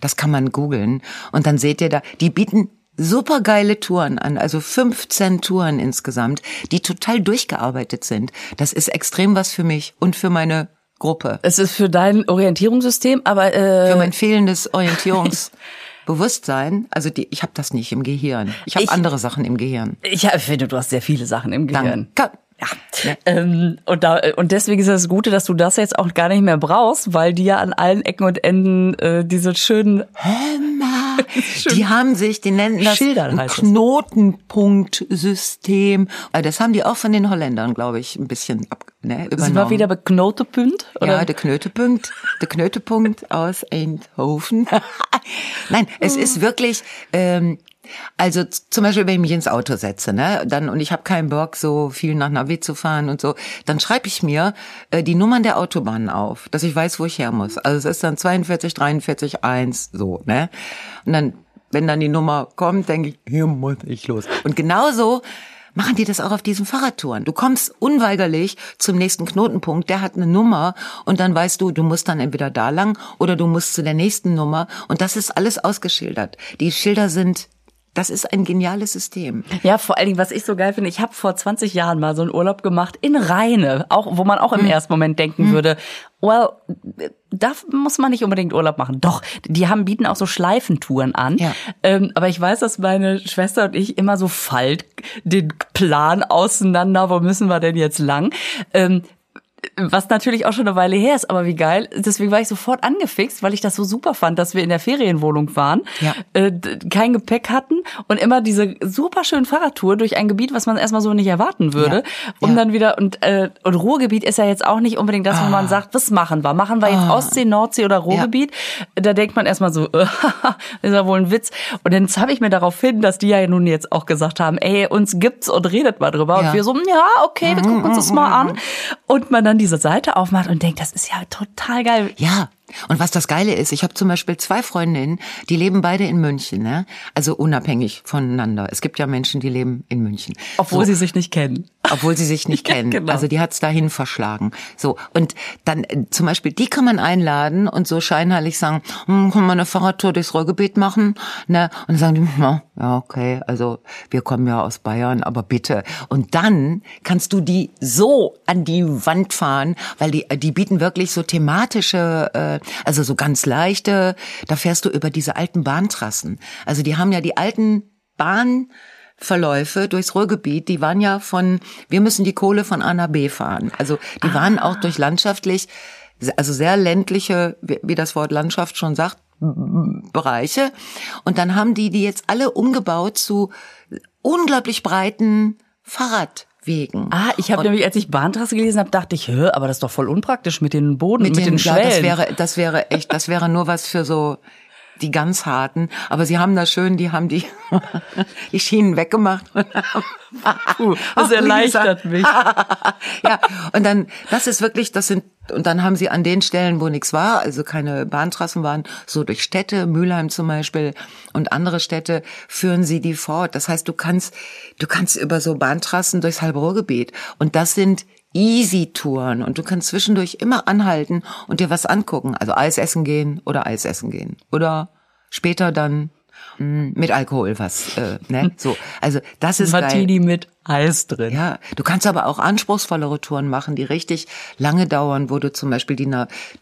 Das kann man googeln und dann seht ihr da, die bieten super geile Touren an, also 15 Touren insgesamt, die total durchgearbeitet sind. Das ist extrem was für mich und für meine Gruppe. Es ist für dein Orientierungssystem, aber äh, Für mein fehlendes Orientierungsbewusstsein, also die, ich habe das nicht im Gehirn. Ich habe andere Sachen im Gehirn. ich finde, du hast sehr viele Sachen im Gehirn. Danke. Ja. Ähm, und, da, und deswegen ist das Gute, dass du das jetzt auch gar nicht mehr brauchst, weil die ja an allen Ecken und Enden äh, diese schönen Die haben sich, die nennen das. Knotenpunktsystem. Äh, Das haben die auch von den Holländern, glaube ich, ein bisschen ab, ne, übernommen. sind wir wieder bei Knotepunt? Oder? Ja, der Knötepunkt, der Knötepunkt aus Eindhoven. Nein, es ist wirklich, ähm, also zum Beispiel, wenn ich mich ins Auto setze, ne, dann und ich habe keinen Bock, so viel nach Navi zu fahren und so, dann schreibe ich mir äh, die Nummern der Autobahnen auf, dass ich weiß, wo ich her muss. Also es ist dann 42, 43, 1, so, ne? Und dann, wenn dann die Nummer kommt, denke ich, hier muss ich los. Und genauso machen die das auch auf diesen Fahrradtouren. Du kommst unweigerlich zum nächsten Knotenpunkt, der hat eine Nummer und dann weißt du, du musst dann entweder da lang oder du musst zu der nächsten Nummer und das ist alles ausgeschildert. Die Schilder sind, das ist ein geniales System. Ja, vor allen Dingen, was ich so geil finde, ich habe vor 20 Jahren mal so einen Urlaub gemacht in Rheine, auch wo man auch Hm. im ersten Moment denken würde, well, da muss man nicht unbedingt Urlaub machen. Doch, die haben bieten auch so Schleifentouren an. Ja. Ähm, aber ich weiß, dass meine Schwester und ich immer so falt den Plan auseinander, wo müssen wir denn jetzt lang? Ähm, was natürlich auch schon eine Weile her ist, aber wie geil. Deswegen war ich sofort angefixt, weil ich das so super fand, dass wir in der Ferienwohnung waren, Ja. äh, kein Gepäck hatten und immer diese super schöne Fahrradtour durch ein Gebiet, was man erstmal so nicht erwarten würde. Ja. Um Ja. dann wieder, und, äh, und Ruhrgebiet ist ja jetzt auch nicht unbedingt das, wo Ah. man sagt, was machen wir? Machen wir jetzt Ostsee, Nordsee oder Ruhrgebiet? Da denkt man erstmal so, ist ja wohl ein Witz. Und dann habe ich mir darauf hin, dass die ja nun jetzt auch gesagt haben, ey, uns gibt's und redet mal drüber. Und wir so, ja, okay, wir gucken uns das mal an. Und man dann diese Seite aufmacht und denkt, das ist ja total geil. Ja. Und was das Geile ist, ich habe zum Beispiel zwei Freundinnen, die leben beide in München, ne? Also unabhängig voneinander. Es gibt ja Menschen, die leben in München. Obwohl So. sie sich nicht kennen. Obwohl sie sich nicht Ja, kennen. genau. Also die hat's dahin verschlagen. So und dann äh, zum Beispiel die kann man einladen und so scheinheilig sagen, hm, können wir eine Fahrradtour durchs Ruhrgebiet machen? Ne? Und dann sagen die, ja, ja okay, also wir kommen ja aus Bayern, aber bitte. Und dann kannst du die so an die Wand fahren, weil die die bieten wirklich so thematische, äh, also so ganz leichte. Da fährst du über diese alten Bahntrassen. Also die haben ja die alten Bahn Verläufe durchs Ruhrgebiet, die waren ja von, wir müssen die Kohle von A nach B fahren. Also die waren auch durch landschaftlich, also sehr ländliche, wie das Wort Landschaft schon sagt, Bereiche. Und dann haben die die jetzt alle umgebaut zu unglaublich breiten Fahrradwegen. Ah, ich habe nämlich, als ich Bahntrasse gelesen habe, dachte ich, hä, aber das ist doch voll unpraktisch mit den Boden, mit, mit, den, den, ja, das wäre, das wäre echt, das wäre nur was für so die ganz harten. Aber sie haben da schön, die haben die, die Schienen weggemacht. Puh, das erleichtert mich. ja, und dann, das ist wirklich, das sind, und dann haben sie an den Stellen, wo nichts war, also keine Bahntrassen waren, so durch Städte, Mülheim zum Beispiel und andere Städte, führen sie die fort. Das heißt, du kannst, du kannst über so Bahntrassen durchs halbe Ruhrgebiet. Und das sind Easy-Touren und du kannst zwischendurch immer anhalten und dir was angucken. Also Eis essen gehen oder Eis essen gehen. Oder später dann mh, mit Alkohol was, äh, ne? So. Also das ist geil. Martini mit Eis drin. Ja, du kannst aber auch anspruchsvollere Touren machen, die richtig lange dauern, wo du zum Beispiel die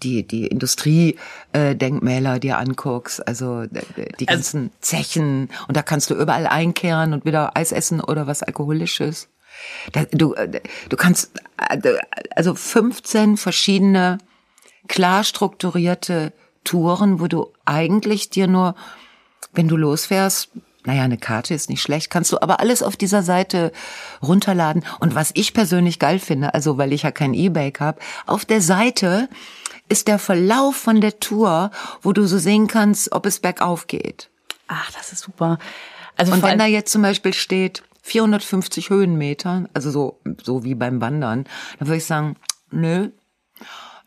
die die Industriedenkmäler dir anguckst, also äh, die ganzen Zechen und da kannst du überall einkehren und wieder Eis essen oder was alkoholisches. Du äh, du kannst äh, also 15 verschiedene klar strukturierte Touren, wo du eigentlich dir nur wenn du losfährst, naja, eine Karte ist nicht schlecht, kannst du aber alles auf dieser Seite runterladen. Und was ich persönlich geil finde, also weil ich ja kein E-Bike habe, auf der Seite ist der Verlauf von der Tour, wo du so sehen kannst, ob es bergauf geht. Ach, das ist super. Also Und wenn da jetzt zum Beispiel steht 450 Höhenmeter, also so, so wie beim Wandern, dann würde ich sagen, nö,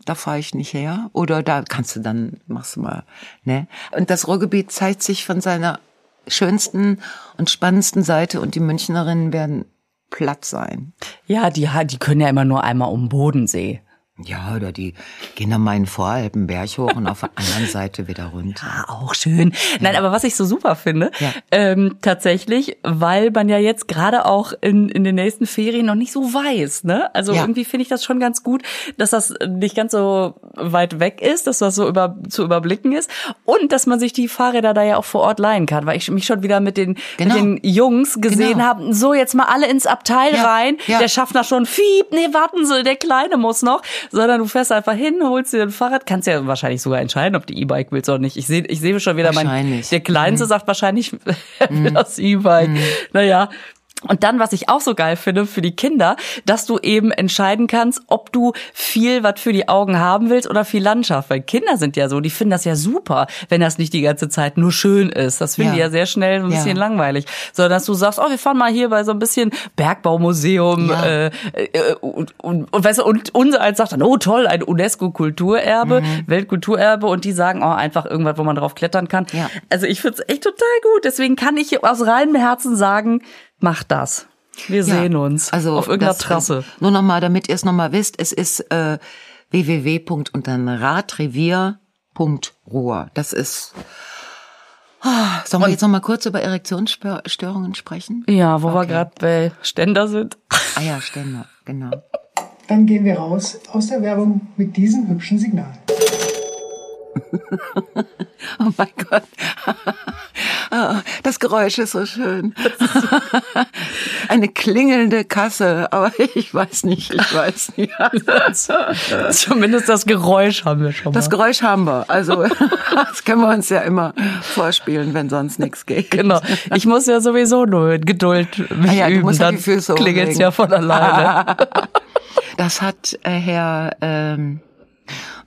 da fahre ich nicht her. Oder da kannst du dann, machst du mal, ne? Und das Ruhrgebiet zeigt sich von seiner schönsten und spannendsten Seite und die Münchnerinnen werden platt sein. ja, die, die können ja immer nur einmal um Bodensee. Ja, oder die gehen dann mal in den Voralpenberg hoch und auf der anderen Seite wieder runter. Ah, auch schön. Nein, aber was ich so super finde, Ja. ähm, tatsächlich, weil man ja jetzt gerade auch in, in den nächsten Ferien noch nicht so weiß, ne? Also Ja. irgendwie finde ich das schon ganz gut, dass das nicht ganz so weit weg ist, dass das so über, zu überblicken ist und dass man sich die Fahrräder da ja auch vor Ort leihen kann, weil ich mich schon wieder mit den, Genau. mit den Jungs gesehen Genau. habe, so jetzt mal alle ins Abteil Ja, rein, ja. der Schaffner schon, fiep, nee, warten Sie, der Kleine muss noch, sondern du fährst einfach hin, holst dir ein Fahrrad, kannst ja wahrscheinlich sogar entscheiden, ob du E-Bike willst oder nicht. Ich sehe ich sehe schon wieder mein, der Kleinste sagt wahrscheinlich, er will das E-Bike. Naja. Und dann, was ich auch so geil finde für die Kinder, dass du eben entscheiden kannst, ob du viel was für die Augen haben willst oder viel Landschaft. Weil Kinder sind ja so, die finden das ja super, wenn das nicht die ganze Zeit nur schön ist. Das finden Ja. die ja sehr schnell ein Ja. bisschen langweilig. Sondern dass du sagst, oh, wir fahren mal hier bei so ein bisschen Bergbaumuseum. Ja. Äh, äh, und, und, und, weißt du, und unser eins sagt dann, oh toll, ein UNESCO-Kulturerbe, Mhm. Weltkulturerbe. Und die sagen, oh, einfach irgendwas, wo man drauf klettern kann. Ja. Also ich find's echt total gut. Deswegen kann ich aus reinem Herzen sagen, mach das. Wir Ja, sehen uns also auf irgendeiner Trasse. Nur noch mal, damit ihr es noch mal wisst, es ist äh, www. und dann radrevier.ruhr. Das ist Ah, Sollen wir jetzt noch mal kurz über Erektionsstörungen sprechen? Ja, wo wir Okay. gerade bei Ständer sind. Ah ja, Ständer, genau. Dann gehen wir raus aus der Werbung mit diesem hübschen Signal. Oh mein Gott. Ah, Das Geräusch ist so schön. Eine klingelnde Kasse, aber ich weiß nicht, ich weiß nicht. Zumindest das Geräusch haben wir schon mal. Das Geräusch haben wir. Also das können wir uns ja immer vorspielen, wenn sonst nichts geht. Genau. Ich muss ja sowieso nur in Geduld mich Ah ja, du üben, ja dann klingelt's hochlegen. ja von alleine. Das hat äh, Herr. Ähm,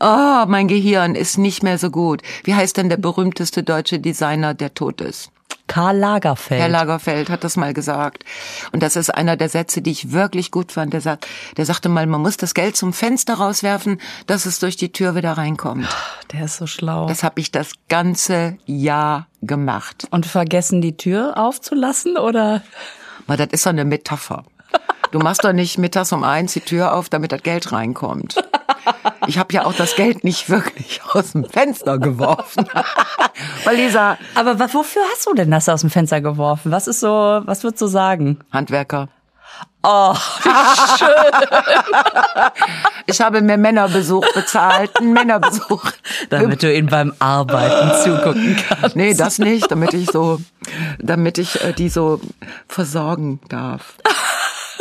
oh, mein Gehirn ist nicht mehr so gut. Wie heißt denn der berühmteste deutsche Designer, der tot ist? Karl Lagerfeld. Herr Lagerfeld hat das mal gesagt. Und das ist einer der Sätze, die ich wirklich gut fand. Der, sagt, der sagte mal, man muss das Geld zum Fenster rauswerfen, dass es durch die Tür wieder reinkommt. Der ist so schlau. Das habe ich das ganze Jahr gemacht. Und vergessen die Tür aufzulassen oder? Weil das ist so eine Metapher. Du machst doch nicht mittags um eins die Tür auf, damit das Geld reinkommt. Ich habe ja auch das Geld nicht wirklich aus dem Fenster geworfen. Weil Lisa, Aber wa- wofür hast du denn das aus dem Fenster geworfen? Was ist so, was würdest du sagen? Handwerker, Oh, ich habe mir Männerbesuch bezahlt, einen Männerbesuch. damit du ihnen beim Arbeiten zugucken kannst. Nee, das nicht, damit ich so, damit ich äh, die so versorgen darf.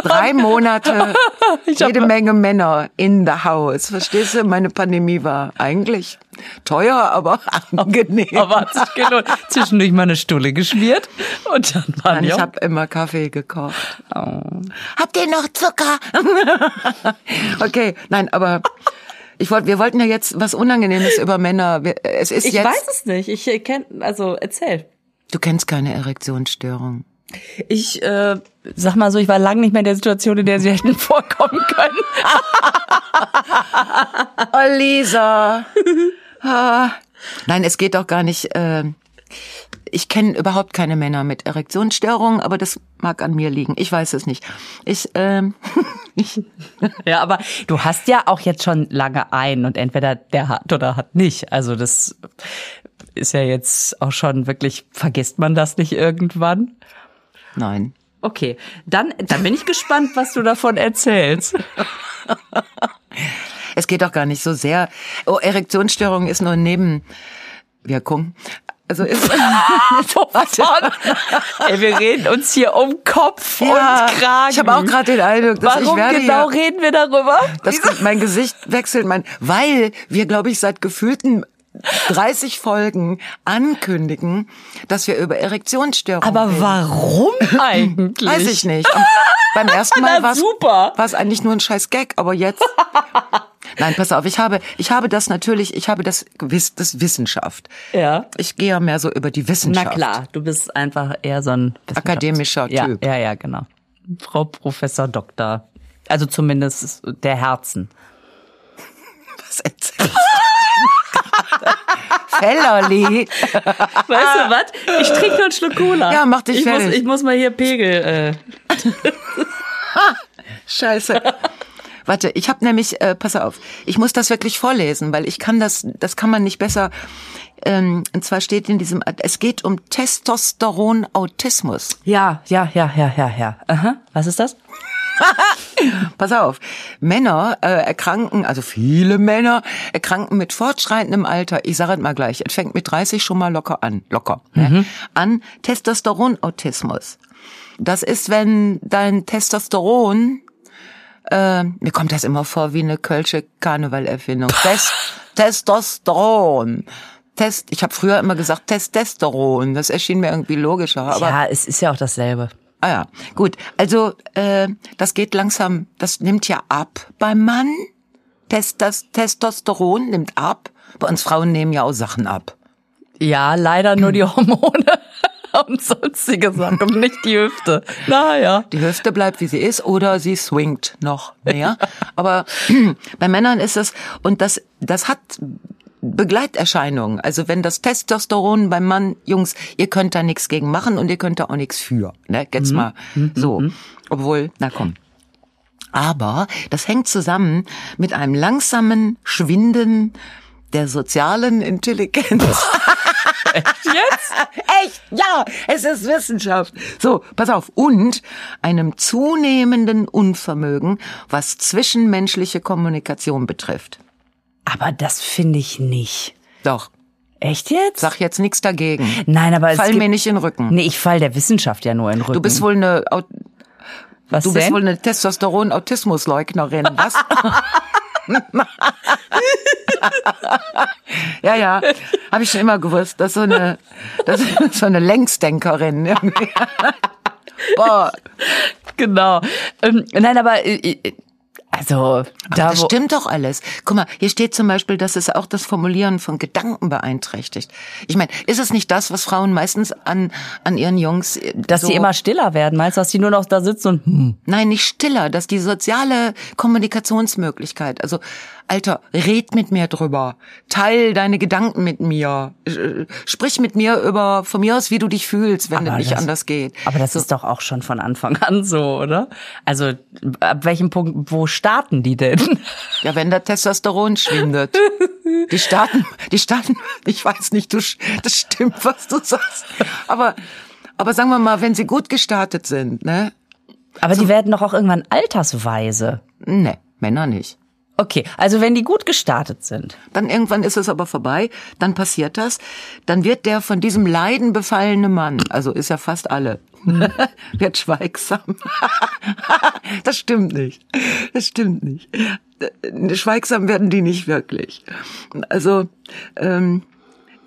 Drei Monate, jede Menge Männer in the house. Verstehst du? Meine Pandemie war eigentlich teuer, aber angenehm. Aber hat sich gelohnt. Zwischendurch mal eine Stulle geschmiert und dann die ich habe immer Kaffee gekocht. Habt ihr noch Zucker? okay, nein, aber ich wollte, wir wollten ja jetzt was Unangenehmes über Männer. Es ist Ich jetzt. weiß es nicht. Ich kenne, also erzähl. Du kennst keine Erektionsstörung. Ich äh, sag mal so, ich war lange nicht mehr in der Situation, in der sie hätten vorkommen können. Oh, Lisa. Nein, es geht doch gar nicht. Äh, ich kenne überhaupt keine Männer mit Erektionsstörungen, aber das mag an mir liegen. Ich weiß es nicht. Ich, ähm, ich Ja, aber du hast ja auch jetzt schon lange einen und entweder der hat oder hat nicht. Also das ist ja jetzt auch schon wirklich, vergisst man das nicht irgendwann? Nein. Okay, dann, dann bin ich gespannt, was du davon erzählst. Es geht doch gar nicht so sehr. Oh, Erektionsstörung ist nur eine Nebenwirkung. Also ist Wovon? Ey, wir reden uns hier um Kopf und Kragen. Ich habe auch gerade den Eindruck, dass Warum ich werde genau hier, reden wir darüber? das, mein Gesicht wechselt, mein, weil wir, glaube ich, seit gefühlten 30 Folgen ankündigen, dass wir über Erektionsstörungen Aber reden. warum eigentlich? Weiß ich nicht. Und beim ersten Mal Na, war es eigentlich nur ein scheiß Gag, aber jetzt. Nein, pass auf, ich habe, ich habe das natürlich, ich habe das gewiss, das Wissenschaft. Ja. Ich gehe ja mehr so über die Na Wissenschaft. klar, du bist einfach eher so ein Akademischer ja, Typ. Ja, ja, genau. Frau Professor Doktor. Also zumindest der Herzen. Was erzählst du? Fellerli. Weißt du was? Ich trinke noch einen Schluck Cola. Ja, mach dich ich fertig. Muss, ich muss mal hier Pegel. Äh. Scheiße. Warte, ich habe nämlich, äh, pass auf, ich muss das wirklich vorlesen, weil ich kann das, das kann man nicht besser. Ähm, und zwar steht in diesem, es geht um Testosteron-Autismus. Ja, ja, ja, ja, ja, ja. Aha. Was ist das? Pass auf, Männer äh, erkranken, also viele Männer erkranken mit fortschreitendem Alter, ich sage es mal gleich, es fängt mit 30 schon mal locker an, locker, ne, an Testosteronautismus. Das ist, wenn dein Testosteron, äh, mir kommt das immer vor wie eine kölsche Karnevalerfindung, Test, Testosteron. Test, ich habe früher immer gesagt Testosteron, das erschien mir irgendwie logischer, aber ja, es ist ja auch dasselbe. Ah ja, gut. Also äh, das geht langsam, das nimmt ja ab beim Mann. Test, das Testosteron nimmt ab. Bei uns Frauen nehmen ja auch Sachen ab. Ja, leider nur die Hormone und sonstige Sachen, nicht die Hüfte. Naja. Die Hüfte bleibt, wie sie ist, oder sie swingt noch mehr. Aber bei Männern ist es, und das, das hat Begleiterscheinungen. Also wenn das Testosteron beim Mann, Jungs, ihr könnt da nichts gegen machen und ihr könnt da auch nichts für. Ne? Jetzt mal so. Obwohl, na komm. Aber das hängt zusammen mit einem langsamen Schwinden der sozialen Intelligenz. Jetzt? Echt? Ja, es ist Wissenschaft. So, pass auf. Und einem zunehmenden Unvermögen, was zwischenmenschliche Kommunikation betrifft. Aber das finde ich nicht. Doch. Echt jetzt? Sag jetzt nichts dagegen. Nein, aber es Fall gibt, mir nicht in den Rücken. Nee, ich fall der Wissenschaft ja nur in den Rücken. Du bist wohl eine Was du bist denn? wohl eine Testosteron-Autismusleugnerin. Was? ja, ja, habe ich schon immer gewusst. Das ist so eine, das ist so eine Längsdenkerin. irgendwie. Boah, genau. Ähm, nein, aber äh, äh, also da das wo, stimmt doch alles. Guck mal, hier steht zum Beispiel, dass es auch das Formulieren von Gedanken beeinträchtigt. Ich meine, ist es nicht das, was Frauen meistens an, an ihren Jungs... äh, dass so, sie immer stiller werden, meinst du, dass die nur noch da sitzen und hm, Nein, nicht stiller, dass die soziale Kommunikationsmöglichkeit, also Alter, red mit mir drüber, teil deine Gedanken mit mir, äh, sprich mit mir über von mir aus, wie du dich fühlst, wenn es Aber nicht das- anders geht. Aber das ist doch auch schon von Anfang an so, oder? Also ab welchem Punkt, wo starten die denn? Ja, wenn der Testosteron schwindet. Die starten, die starten, ich weiß nicht, du, das stimmt, was du sagst. Aber, aber sagen wir mal, wenn sie gut gestartet sind, ne? Aber die werden doch auch irgendwann altersweise. Ne, Männer nicht. Okay, also wenn die gut gestartet sind. Dann irgendwann ist es aber vorbei, dann passiert das, dann wird der von diesem Leiden befallene Mann, also ist ja fast alle, wird schweigsam. das stimmt nicht. Das stimmt nicht. Schweigsam werden die nicht wirklich. Also ähm,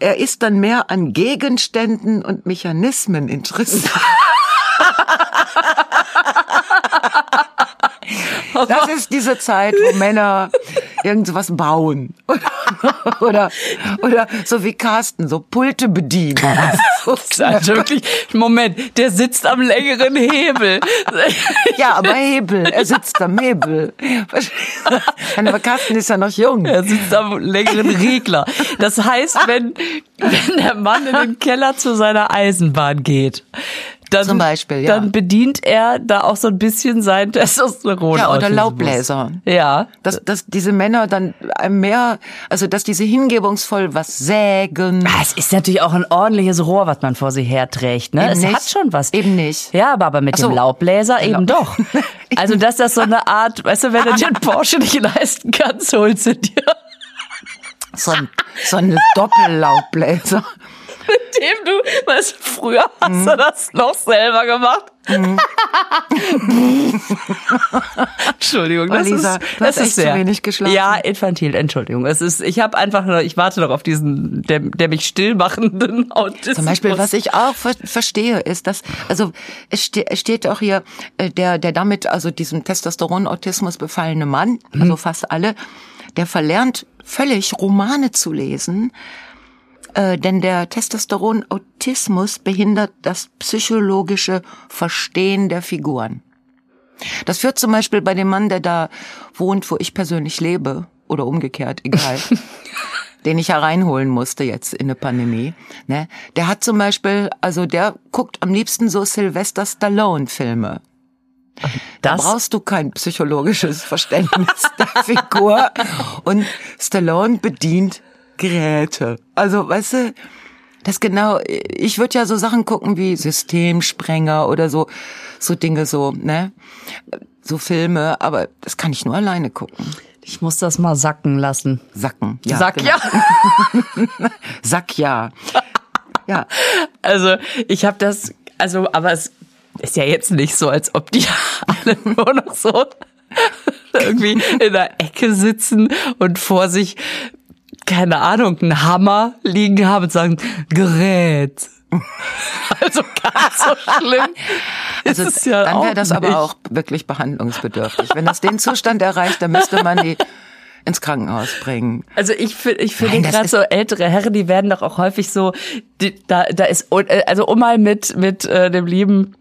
er ist dann mehr an Gegenständen und Mechanismen interessiert. Das ist diese Zeit, wo Männer irgendwas bauen. Oder, oder so wie Carsten, so Pulte bedienen. So, Also wirklich, Moment, der sitzt am längeren Hebel. ja, aber Hebel, er sitzt am Hebel. Aber Carsten ist ja noch jung. Er sitzt am längeren Regler. Das heißt, wenn, wenn der Mann in den Keller zu seiner Eisenbahn geht, dann, Zum Beispiel, ja. dann bedient er da auch so ein bisschen sein Testosteron. Ja, oder Laubbläser. Ja. Dass, dass diese Männer dann einem mehr, also dass diese hingebungsvoll was sägen. Ah, Es ist natürlich auch ein ordentliches Rohr, was man vor sich herträgt. Ne? Eben es nicht. hat schon was. Eben nicht. Ja, aber, aber mit so. dem Laubbläser eben doch. Also, dass das so eine Art, weißt du, wenn du dir einen Porsche nicht leisten kannst, holst du dir So ein, so ein Doppellaubbläser. Dem du, weißt du, früher hast Mhm. du das noch selber gemacht. Entschuldigung, das Oh, Lisa, ist, das ist echt zu sehr, wenig geschlafen. Ja, infantil, Entschuldigung. Es ist, ich habe einfach nur, ich warte noch auf diesen, der, der mich stillmachenden Autismus. Zum Beispiel, was ich auch ver verstehe, ist, dass, also es, ste steht auch hier, äh, der, der damit, also diesem Testosteron-Autismus befallene Mann, also fast alle, der verlernt völlig Romane zu lesen, äh, denn der Testosteron-Autismus behindert das psychologische Verstehen der Figuren. Das führt zum Beispiel bei dem Mann, der da wohnt, wo ich persönlich lebe, oder umgekehrt, egal, den ich hereinholen musste jetzt in der Pandemie. Ne? Der hat zum Beispiel, also der guckt am liebsten so Sylvester Stallone-Filme. Da brauchst du kein psychologisches Verständnis der Figur. Und Stallone bedient Geräte. Also, weißt du, das genau, ich würde ja so Sachen gucken wie Systemsprenger oder so, so Dinge so, ne? So Filme, aber das kann ich nur alleine gucken. ich muss das mal sacken lassen. Sacken. Ja, Sack, genau. ja. Sack ja. Ja. Also ich habe das, also aber es ist ja jetzt nicht so, als ob die alle nur noch so irgendwie in der Ecke sitzen und vor sich keine Ahnung einen Hammer liegen haben und sagen Gerät. Also ganz so schlimm. Also ist es ja dann wäre das nicht. aber auch wirklich behandlungsbedürftig. Wenn das den Zustand erreicht, dann müsste man die ins Krankenhaus bringen. Also ich finde, ich finde gerade so ältere Herren, die werden doch auch häufig so, die, da, da ist, also um mal mit mit äh, dem lieben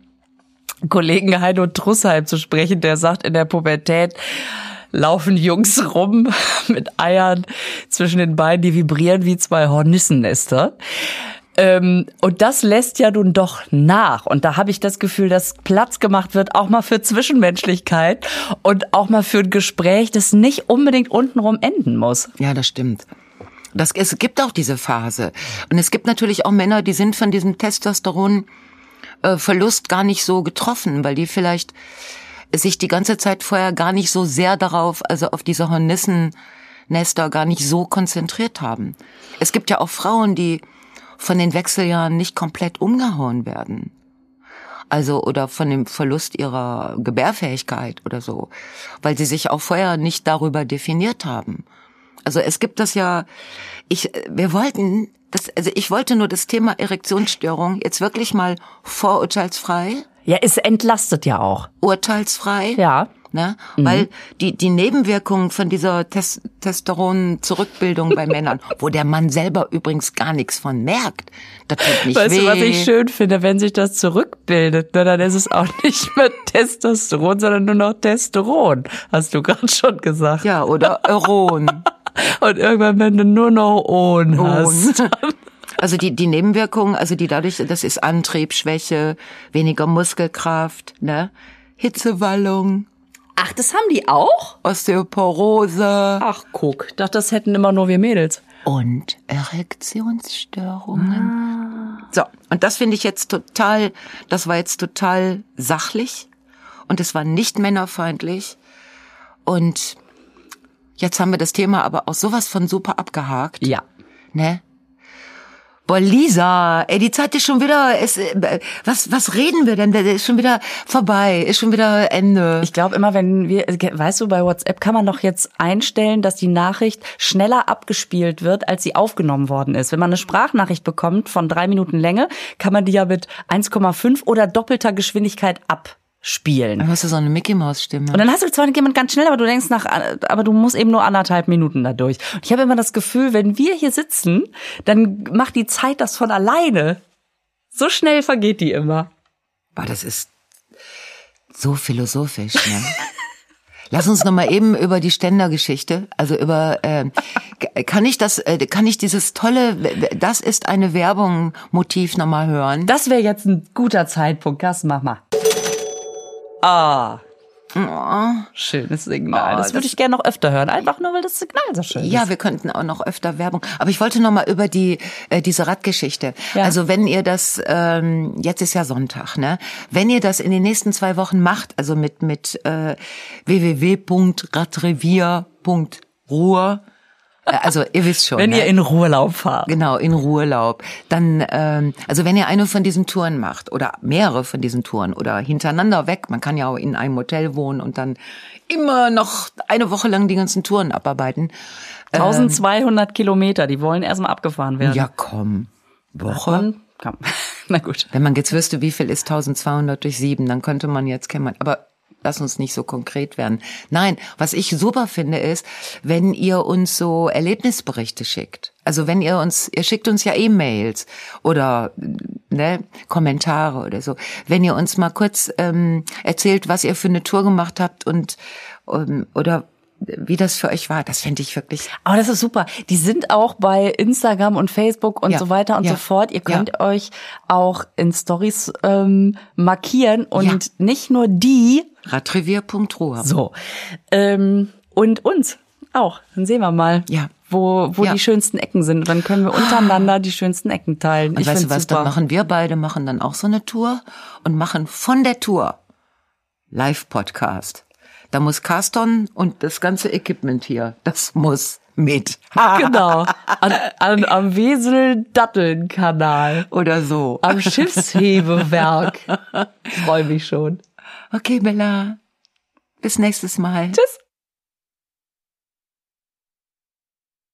Kollegen Heino Trussheim zu sprechen, der sagt, in der Pubertät laufen Jungs rum mit Eiern zwischen den Beinen, die vibrieren wie zwei Hornissennester. Ähm, und das lässt ja nun doch nach. Und da habe ich das Gefühl, dass Platz gemacht wird, auch mal für Zwischenmenschlichkeit und auch mal für ein Gespräch, das nicht unbedingt untenrum enden muss. Ja, das stimmt. Das, es gibt auch diese Phase. Und es gibt natürlich auch Männer, die sind von diesem Testosteron-Verlust gar nicht so getroffen, weil die vielleicht sich die ganze Zeit vorher gar nicht so sehr darauf, also auf diese Hornissen Nester gar nicht so konzentriert haben. Es gibt ja auch Frauen, die von den Wechseljahren nicht komplett umgehauen werden. Also oder von dem Verlust ihrer Gebärfähigkeit oder so, weil sie sich auch vorher nicht darüber definiert haben. Also es gibt das ja, ich, wir wollten, das, also ich wollte nur das Thema Erektionsstörung jetzt wirklich mal vorurteilsfrei, Ja, es entlastet ja auch. urteilsfrei. Ja. Ne? Weil die, die Nebenwirkungen von dieser Tes Testosteron-Zurückbildung bei Männern, wo der Mann selber übrigens gar nichts von merkt, das tut nicht Weißt weh. du, was ich schön finde, wenn sich das zurückbildet, ne, dann ist es auch nicht mehr Testosteron, sondern nur noch Testosteron, hast du gerade schon gesagt. ja, oder Euron. Und irgendwann, wenn du nur noch Ohn hast. Also die, die Nebenwirkungen, also die dadurch, das ist Antrieb, Schwäche, weniger Muskelkraft, ne? Hitzewallung, Ach, das haben die auch? Osteoporose Ach, guck, dachte, das hätten immer nur wir Mädels. und Erektionsstörungen. So, und das finde ich jetzt total, das war jetzt total sachlich und es war nicht männerfeindlich und jetzt haben wir das Thema aber auch sowas von super abgehakt. Ja. Ne? Boah, Lisa, ey, die Zeit ist schon wieder, ist, äh, was, was reden wir denn? Ist schon wieder vorbei, ist schon wieder Ende. Ich glaube immer, wenn wir, weißt du, bei WhatsApp kann man doch jetzt einstellen, dass die Nachricht schneller abgespielt wird, als sie aufgenommen worden ist. Wenn man eine Sprachnachricht bekommt von drei Minuten Länge, kann man die ja mit 1,5 oder doppelter Geschwindigkeit abspielen. Dann hast du so eine Mickey Maus Stimme. Und dann hast du zwar jemand ganz schnell, aber du denkst nach, aber du musst eben nur anderthalb Minuten dadurch. Und ich habe immer das Gefühl, wenn wir hier sitzen, dann macht die Zeit das von alleine. So schnell vergeht die immer. Boah, das ist so philosophisch, ne? Lass uns noch mal eben über die Ständergeschichte, also über äh, kann ich das äh, kann ich dieses tolle das ist eine Werbung Motiv noch mal hören? Das wäre jetzt ein guter Zeitpunkt. Das mach mal. Ah. Schönes Signal. Oh, das würde das- ich gerne noch öfter hören. Einfach nur, weil das Signal so schön Ja, ist. wir könnten auch noch öfter Werbung. Aber ich wollte noch mal über die äh, diese Radgeschichte. Ja. Also wenn ihr das ähm, jetzt ist ja Sonntag, ne? Wenn ihr das in den nächsten zwei Wochen macht, also mit mit äh, www.radrevier.ruhr, also ihr wisst schon. Wenn ne? ihr in Ruhelauf fahrt. Genau, in Ruhelaub. Dann, ähm, also wenn ihr eine von diesen Touren macht oder mehrere von diesen Touren oder hintereinander weg, man kann ja auch in einem Hotel wohnen und dann immer noch eine Woche lang die ganzen Touren abarbeiten. 1200 Kilometer, die wollen erstmal abgefahren werden. Ja, komm. Woche? Und, komm. Na gut. Wenn man jetzt wüsste, wie viel ist 1200 durch sieben, dann könnte man jetzt kennen. Aber lass uns nicht so konkret werden. Nein, was ich super finde, ist, wenn ihr uns so Erlebnisberichte schickt. Also wenn ihr uns, ihr schickt uns ja E-Mails oder ne, Kommentare oder so. Wenn ihr uns mal kurz ähm, erzählt, was ihr für eine Tour gemacht habt und ähm, oder wie das für euch war, das fände ich wirklich. Aber das ist super. Die sind auch bei Instagram und Facebook und Ja, so weiter und ja, so fort. Ihr könnt ja. euch auch in Stories ähm, markieren und nicht nur die, Radrevier.ruhr. so, ähm, und uns auch. Dann sehen wir mal, Ja. wo, wo Ja. die schönsten Ecken sind. Dann können wir untereinander die schönsten Ecken teilen. Und ich weißt du was, super. dann machen wir beide, machen dann auch so eine Tour und machen von der Tour Live-Podcast. Da muss Carston und das ganze Equipment hier, das muss mit. Genau. An, an, am Wesel-Datteln-Kanal. Oder so. Am Schiffshebewerk. Freue mich schon. Okay, Bella. Bis nächstes Mal. Tschüss.